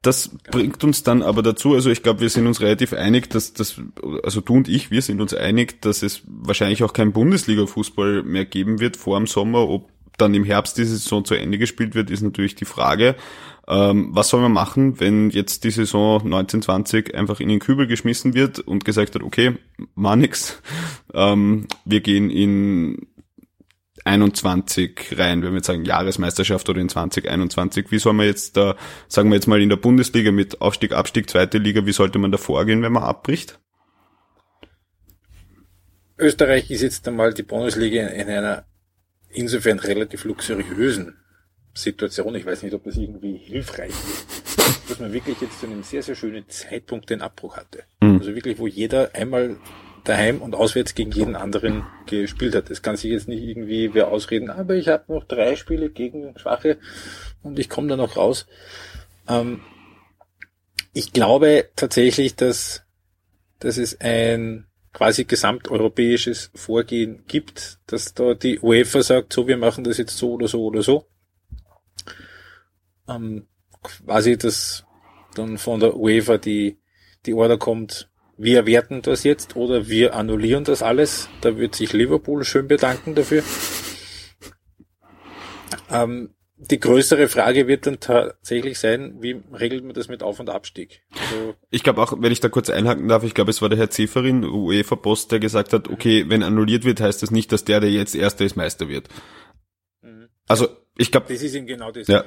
Das bringt uns dann aber dazu, also ich glaube, wir sind uns relativ einig, dass das, also du und ich, wir sind uns einig, dass es wahrscheinlich auch kein Bundesliga-Fußball mehr geben wird vor dem Sommer. Ob dann im Herbst diese Saison zu Ende gespielt wird, ist natürlich die Frage. Ähm, was soll man machen, wenn jetzt die Saison 1920 einfach in den Kübel geschmissen wird und gesagt hat, okay, war nix, ähm, wir gehen in 21 rein, wenn wir jetzt sagen Jahresmeisterschaft oder in 2021. Wie soll man jetzt da, sagen wir jetzt mal in der Bundesliga mit Aufstieg, Abstieg, zweite Liga, wie sollte man da vorgehen, wenn man abbricht? Österreich ist jetzt einmal die Bundesliga in einer insofern relativ luxuriösen Situation. Ich weiß nicht, ob das irgendwie hilfreich ist, dass man wirklich jetzt zu einem sehr, sehr schönen Zeitpunkt den Abbruch hatte. Mhm. Also wirklich, wo jeder einmal daheim und auswärts gegen jeden anderen gespielt hat. Das kann sich jetzt nicht irgendwie wer ausreden, aber ich habe noch drei Spiele gegen Schwache und ich komme da noch raus. Ähm, ich glaube tatsächlich, dass, dass es ein quasi gesamteuropäisches Vorgehen gibt, dass da die UEFA sagt, so, wir machen das jetzt so oder so oder so. Ähm, quasi, dass dann von der UEFA die, die Order kommt, wir werten das jetzt oder wir annullieren das alles. Da wird sich Liverpool schön bedanken dafür. Ähm, die größere Frage wird dann tatsächlich sein, wie regelt man das mit Auf- und Abstieg? Also ich glaube auch, wenn ich da kurz einhaken darf, ich glaube, es war der Herr Zeferin, UEFA-Post, der gesagt hat, okay, wenn annulliert wird, heißt das nicht, dass der, der jetzt Erster ist, Meister wird. Mhm. Also ich glaube... Das ist eben genau das. Ja.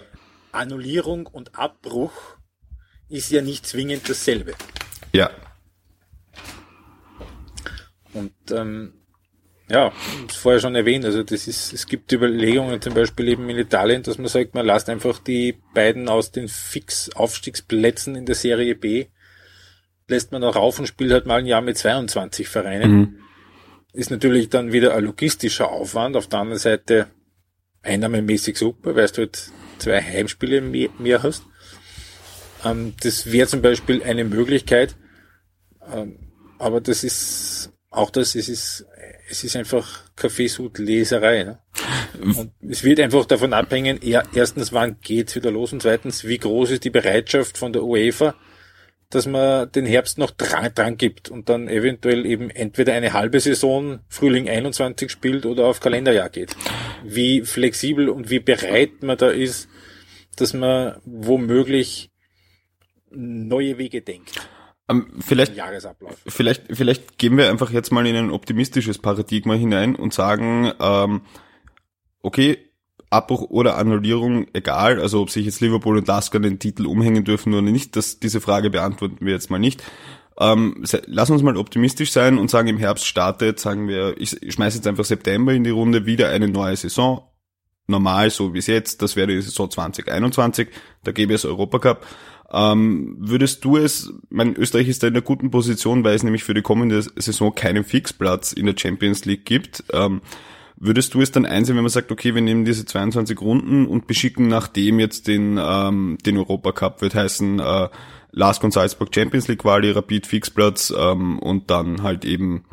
Annullierung und Abbruch ist ja nicht zwingend dasselbe. Ja, und ähm, ja, vorher schon erwähnt, also das ist, es gibt Überlegungen zum Beispiel eben in Italien, dass man sagt, man lasst einfach die beiden aus den Fix-Aufstiegsplätzen in der Serie B, lässt man auch rauf und spielt halt mal ein Jahr mit 22 Vereinen. Mhm. Ist natürlich dann wieder ein logistischer Aufwand, auf der anderen Seite einnahmemäßig super, weil du halt zwei Heimspiele mehr, mehr hast. Ähm, das wäre zum Beispiel eine Möglichkeit, ähm, aber das ist auch das, es ist, es ist einfach Kaffeesud-Leserei. Ne? Und es wird einfach davon abhängen, ja, erstens, wann geht's wieder los und zweitens, wie groß ist die Bereitschaft von der UEFA, dass man den Herbst noch dran, dran gibt und dann eventuell eben entweder eine halbe Saison Frühling 21 spielt oder auf Kalenderjahr geht. Wie flexibel und wie bereit man da ist, dass man womöglich neue Wege denkt. Ähm, vielleicht, vielleicht, vielleicht gehen wir einfach jetzt mal in ein optimistisches Paradigma hinein und sagen, ähm, okay, Abbruch oder Annullierung, egal, also ob sich jetzt Liverpool und Lasker den Titel umhängen dürfen oder nicht, das, diese Frage beantworten wir jetzt mal nicht. Ähm, lass uns mal optimistisch sein und sagen, im Herbst startet, sagen wir, ich, ich schmeiße jetzt einfach September in die Runde, wieder eine neue Saison. Normal, so wie es jetzt, das wäre die Saison 2021, da gäbe es Europacup. Ähm, würdest du es, mein Österreich ist da in einer guten Position, weil es nämlich für die kommende Saison keinen Fixplatz in der Champions League gibt. Ähm, würdest du es dann einsehen, wenn man sagt, okay, wir nehmen diese 22 Runden und beschicken nachdem jetzt den, ähm, den Europacup, wird heißen, äh, Last und Salzburg Champions League Quali, Rapid Fixplatz ähm, und dann halt eben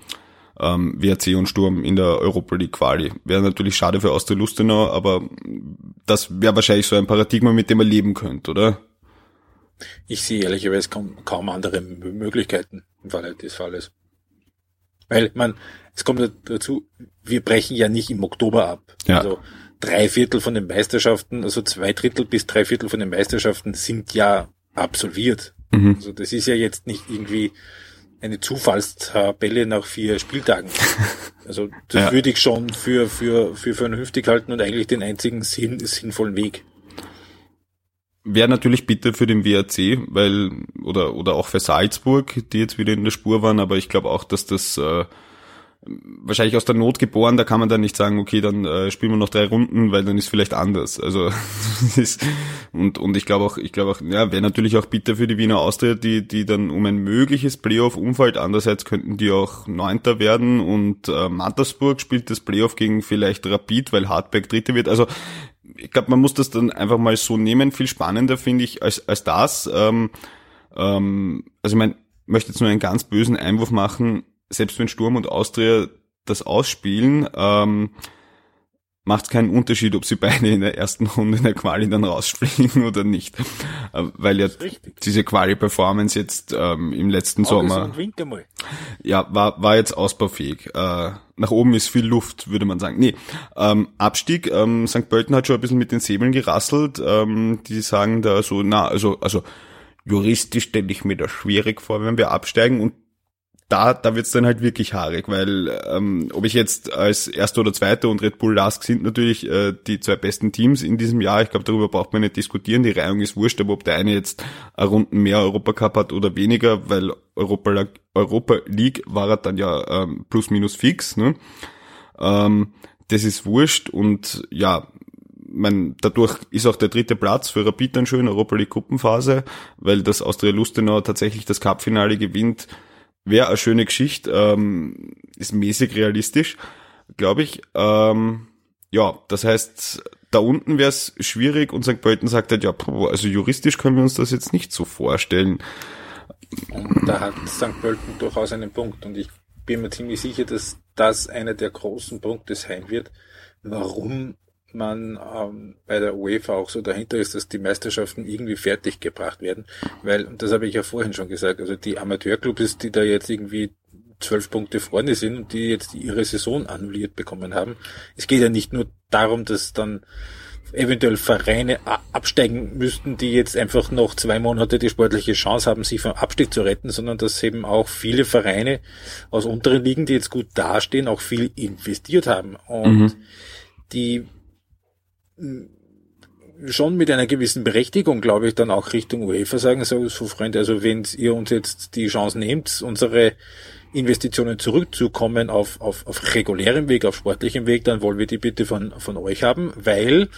ähm, WRC und Sturm in der Europa League Quali. Wäre natürlich schade für Austria Lustenau, aber das wäre wahrscheinlich so ein Paradigma, mit dem man leben könnte, oder? Ich sehe ehrlicherweise kaum, kaum andere Möglichkeiten im Falle des Falles. Weil, man, es kommt dazu, wir brechen ja nicht im Oktober ab. Ja. Also drei Viertel von den Meisterschaften, also zwei Drittel bis drei Viertel von den Meisterschaften sind ja absolviert. Mhm. Also das ist ja jetzt nicht irgendwie eine Zufallstabelle nach vier Spieltagen. Also das ja. würde ich schon für, für, für vernünftig halten und eigentlich den einzigen Sinn, sinnvollen Weg. Wäre natürlich bitte für den WRC, weil, oder, oder auch für Salzburg, die jetzt wieder in der Spur waren, aber ich glaube auch, dass das äh, wahrscheinlich aus der Not geboren, da kann man dann nicht sagen, okay, dann äh, spielen wir noch drei Runden, weil dann ist vielleicht anders. Also ist, und und ich glaube auch, ich glaube auch, ja, wäre natürlich auch bitter für die Wiener Austria, die die dann um ein mögliches Playoff umfällt. Andererseits könnten die auch Neunter werden und äh, Mattersburg spielt das Playoff gegen vielleicht Rapid, weil Hartberg Dritte wird. Also ich glaube, man muss das dann einfach mal so nehmen. Viel spannender finde ich als als das. Ähm, ähm, also ich meine, möchte jetzt nur einen ganz bösen Einwurf machen selbst wenn Sturm und Austria das ausspielen, ähm, macht es keinen Unterschied, ob sie beide in der ersten Runde in der Quali dann rausfliegen oder nicht. Äh, weil ja diese Quali-Performance jetzt ähm, im letzten Sommer ja war, war jetzt ausbaufähig. Äh, nach oben ist viel Luft, würde man sagen. Nee, ähm, Abstieg, ähm, St. Pölten hat schon ein bisschen mit den Säbeln gerasselt. Ähm, die sagen da so, na, also, also juristisch stelle ich mir das schwierig vor, wenn wir absteigen und da, da wird's dann halt wirklich haarig, weil ähm, ob ich jetzt als Erster oder Zweiter und Red Bull Lask sind natürlich äh, die zwei besten Teams in diesem Jahr. Ich glaube, darüber braucht man nicht diskutieren. Die Reihung ist wurscht, aber ob der eine jetzt eine Runden mehr Europacup hat oder weniger, weil Europa, Europa League war er dann ja ähm, plus minus fix. Ne? Ähm, das ist wurscht und ja, mein, dadurch ist auch der dritte Platz für Rapid dann schön, Europa League Gruppenphase, weil das Austria Lustenau tatsächlich das Cupfinale gewinnt wäre eine schöne Geschichte, ähm, ist mäßig realistisch, glaube ich. Ähm, ja, das heißt, da unten wäre es schwierig und St. Pölten sagt halt, ja, also juristisch können wir uns das jetzt nicht so vorstellen. Und da hat St. Pölten durchaus einen Punkt und ich bin mir ziemlich sicher, dass das einer der großen Punkte sein wird, warum man ähm, bei der UEFA auch so dahinter ist, dass die Meisterschaften irgendwie fertig gebracht werden. Weil, das habe ich ja vorhin schon gesagt, also die Amateurclubs, die da jetzt irgendwie zwölf Punkte vorne sind und die jetzt ihre Saison annulliert bekommen haben. Es geht ja nicht nur darum, dass dann eventuell Vereine absteigen müssten, die jetzt einfach noch zwei Monate die sportliche Chance haben, sich vom Abstieg zu retten, sondern dass eben auch viele Vereine aus unteren Ligen, die jetzt gut dastehen, auch viel investiert haben. Und mhm. die schon mit einer gewissen Berechtigung, glaube ich, dann auch Richtung UEFA sagen, so, so Freunde, also wenn ihr uns jetzt die Chance nehmt, unsere Investitionen zurückzukommen auf, auf, auf regulärem Weg, auf sportlichem Weg, dann wollen wir die bitte von, von euch haben, weil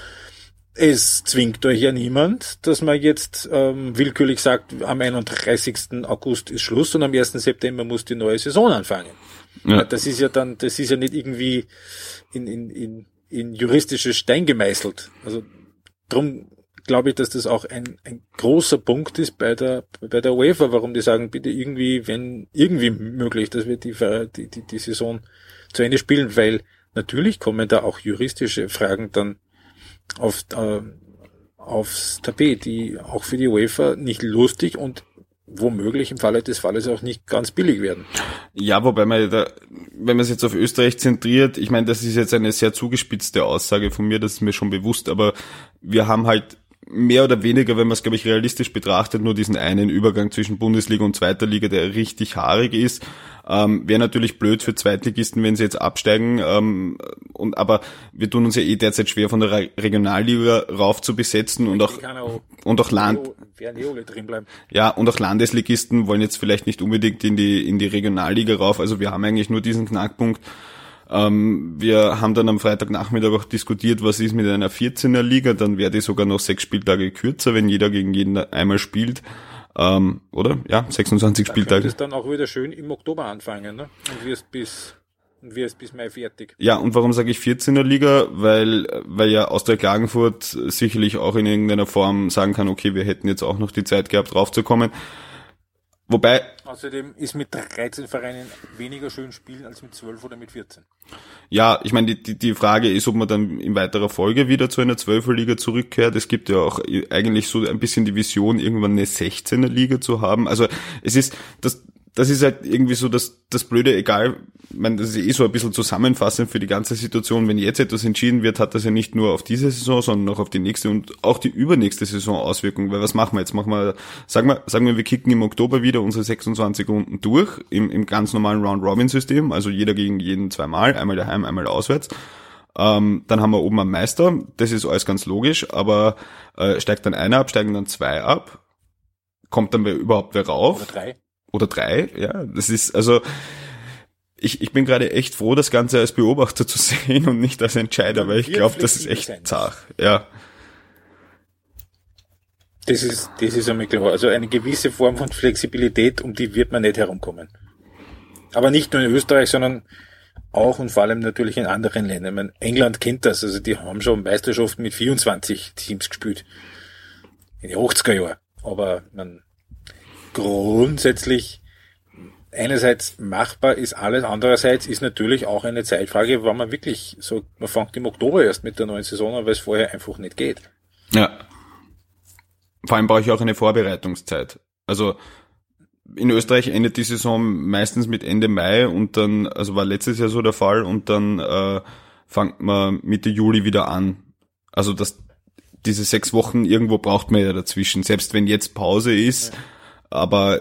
es zwingt euch ja niemand, dass man jetzt ähm, willkürlich sagt, am 31. August ist Schluss und am 1. September muss die neue Saison anfangen. Ja. Das ist ja dann, das ist ja nicht irgendwie in, in, in in juristische Stein gemeißelt. Also drum glaube ich, dass das auch ein, ein großer Punkt ist bei der bei der UEFA, warum die sagen, bitte irgendwie, wenn irgendwie möglich, dass wir die, die, die, die Saison zu Ende spielen, weil natürlich kommen da auch juristische Fragen dann auf, äh, aufs Tapet, die auch für die UEFA nicht lustig und womöglich im Falle des Falles auch nicht ganz billig werden. Ja, wobei man da, wenn man es jetzt auf Österreich zentriert, ich meine, das ist jetzt eine sehr zugespitzte Aussage von mir, das ist mir schon bewusst, aber wir haben halt mehr oder weniger, wenn man es, glaube ich, realistisch betrachtet, nur diesen einen Übergang zwischen Bundesliga und zweiter Liga, der richtig haarig ist. Ähm, Wäre natürlich blöd für Zweitligisten, wenn sie jetzt absteigen. Ähm, und aber wir tun uns ja eh derzeit schwer, von der Re Regionalliga rauf zu besetzen und auch, und auch Land. Ja, und auch Landesligisten wollen jetzt vielleicht nicht unbedingt in die, in die Regionalliga rauf. Also wir haben eigentlich nur diesen Knackpunkt. Ähm, wir haben dann am Freitagnachmittag auch diskutiert, was ist mit einer 14er Liga, dann wäre die sogar noch sechs Spieltage kürzer, wenn jeder gegen jeden einmal spielt. Ähm, oder? Ja, 26 da Spieltage. Das dann auch wieder schön im Oktober anfangen, ne? Und wirst bis und wirst bis Mai fertig. Ja, und warum sage ich 14er Liga? Weil, weil ja Austria Klagenfurt sicherlich auch in irgendeiner Form sagen kann, okay, wir hätten jetzt auch noch die Zeit gehabt, draufzukommen. Wobei. Außerdem ist mit 13 Vereinen weniger schön spielen als mit 12 oder mit 14. Ja, ich meine, die, die, die Frage ist, ob man dann in weiterer Folge wieder zu einer 12er Liga zurückkehrt. Es gibt ja auch eigentlich so ein bisschen die Vision, irgendwann eine 16er Liga zu haben. Also es ist, das, das ist halt irgendwie so das, das Blöde, egal, ich meine, das ist eh so ein bisschen zusammenfassend für die ganze Situation. Wenn jetzt etwas entschieden wird, hat das ja nicht nur auf diese Saison, sondern auch auf die nächste und auch die übernächste Saison Auswirkungen. Weil was machen wir jetzt? Machen wir, sagen wir, sagen wir, wir kicken im Oktober wieder unsere 26 Runden durch, im, im ganz normalen Round-Robin-System, also jeder gegen jeden zweimal, einmal daheim, einmal auswärts. Ähm, dann haben wir oben einen Meister, das ist alles ganz logisch, aber äh, steigt dann einer ab, steigen dann zwei ab, kommt dann überhaupt wer rauf? Oder drei oder drei, ja, das ist, also, ich, ich bin gerade echt froh, das Ganze als Beobachter zu sehen und nicht als Entscheider, weil ich glaube, das ist echt zart, ja. Das ist, das ist einmal klar. Also eine gewisse Form von Flexibilität, um die wird man nicht herumkommen. Aber nicht nur in Österreich, sondern auch und vor allem natürlich in anderen Ländern. Meine, England kennt das, also die haben schon Meisterschaften mit 24 Teams gespielt. In den 80er Jahren. Aber man, grundsätzlich einerseits machbar ist alles, andererseits ist natürlich auch eine Zeitfrage, wann man wirklich so, man fängt im Oktober erst mit der neuen Saison an, weil es vorher einfach nicht geht. Ja. Vor allem brauche ich auch eine Vorbereitungszeit. Also in Österreich endet die Saison meistens mit Ende Mai und dann, also war letztes Jahr so der Fall und dann äh, fängt man Mitte Juli wieder an. Also das, diese sechs Wochen irgendwo braucht man ja dazwischen, selbst wenn jetzt Pause ist. Ja aber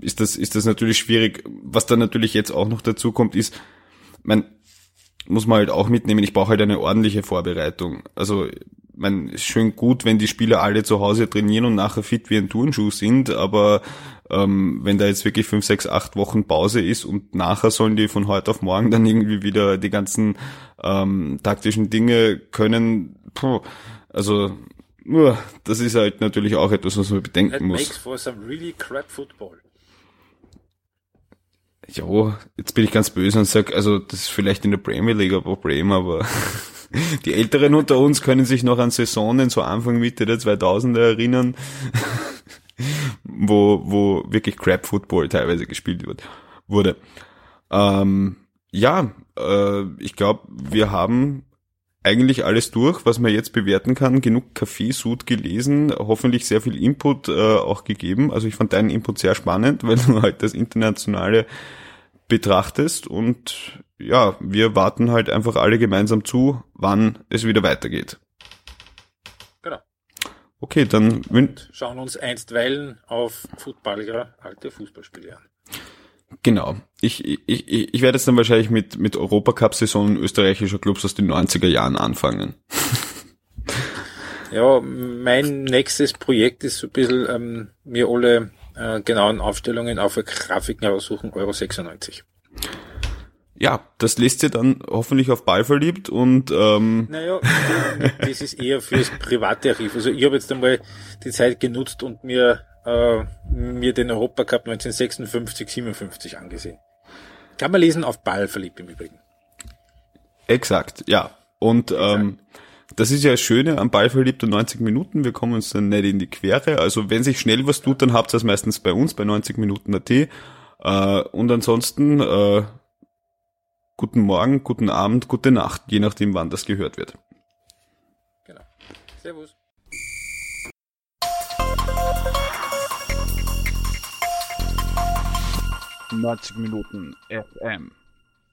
ist das, ist das natürlich schwierig. Was dann natürlich jetzt auch noch dazu kommt, ist, man muss man halt auch mitnehmen, ich brauche halt eine ordentliche Vorbereitung. Also, man ist schön gut, wenn die Spieler alle zu Hause trainieren und nachher fit wie ein Turnschuh sind, aber ähm, wenn da jetzt wirklich fünf, sechs, acht Wochen Pause ist und nachher sollen die von heute auf morgen dann irgendwie wieder die ganzen ähm, taktischen Dinge können, puh, also das ist halt natürlich auch etwas, was man bedenken That muss. Makes for some really crap football. Ja, jetzt bin ich ganz böse und sag, also das ist vielleicht in der Premier League ein Problem, aber die Älteren unter uns können sich noch an Saisonen so Anfang Mitte der 2000er erinnern, wo wo wirklich Crap Football teilweise gespielt wird, wurde. Ähm, ja, äh, ich glaube, wir haben eigentlich alles durch, was man jetzt bewerten kann. Genug Kaffeesud gelesen, hoffentlich sehr viel Input äh, auch gegeben. Also ich fand deinen Input sehr spannend, weil du halt das Internationale betrachtest und ja, wir warten halt einfach alle gemeinsam zu, wann es wieder weitergeht. Genau. Okay, dann und schauen uns einstweilen auf Footballer alte Fußballspiele an. Genau. Ich, ich, ich, ich werde jetzt dann wahrscheinlich mit, mit Europacup-Saisonen österreichischer Clubs aus den 90er Jahren anfangen. Ja, mein nächstes Projekt ist so ein bisschen ähm, mir alle äh, genauen Aufstellungen auf Grafiken heraussuchen, Euro 96. Ja, das lässt ihr dann hoffentlich auf Ball verliebt und ähm Naja, das ist eher fürs private Archiv. Also ich habe jetzt einmal die Zeit genutzt und mir äh, mir den Europacup 1956, 57 angesehen. Kann man lesen auf Ball verliebt im Übrigen. Exakt, ja. Und ähm, das ist ja das Schöne am Ball verliebt und 90 Minuten. Wir kommen uns dann nicht in die Quere. Also wenn sich schnell was tut, dann habt ihr es meistens bei uns bei 90 Minuten AT. Äh, und ansonsten äh, guten Morgen, guten Abend, gute Nacht, je nachdem wann das gehört wird. Genau. Servus. 90 Minuten FM.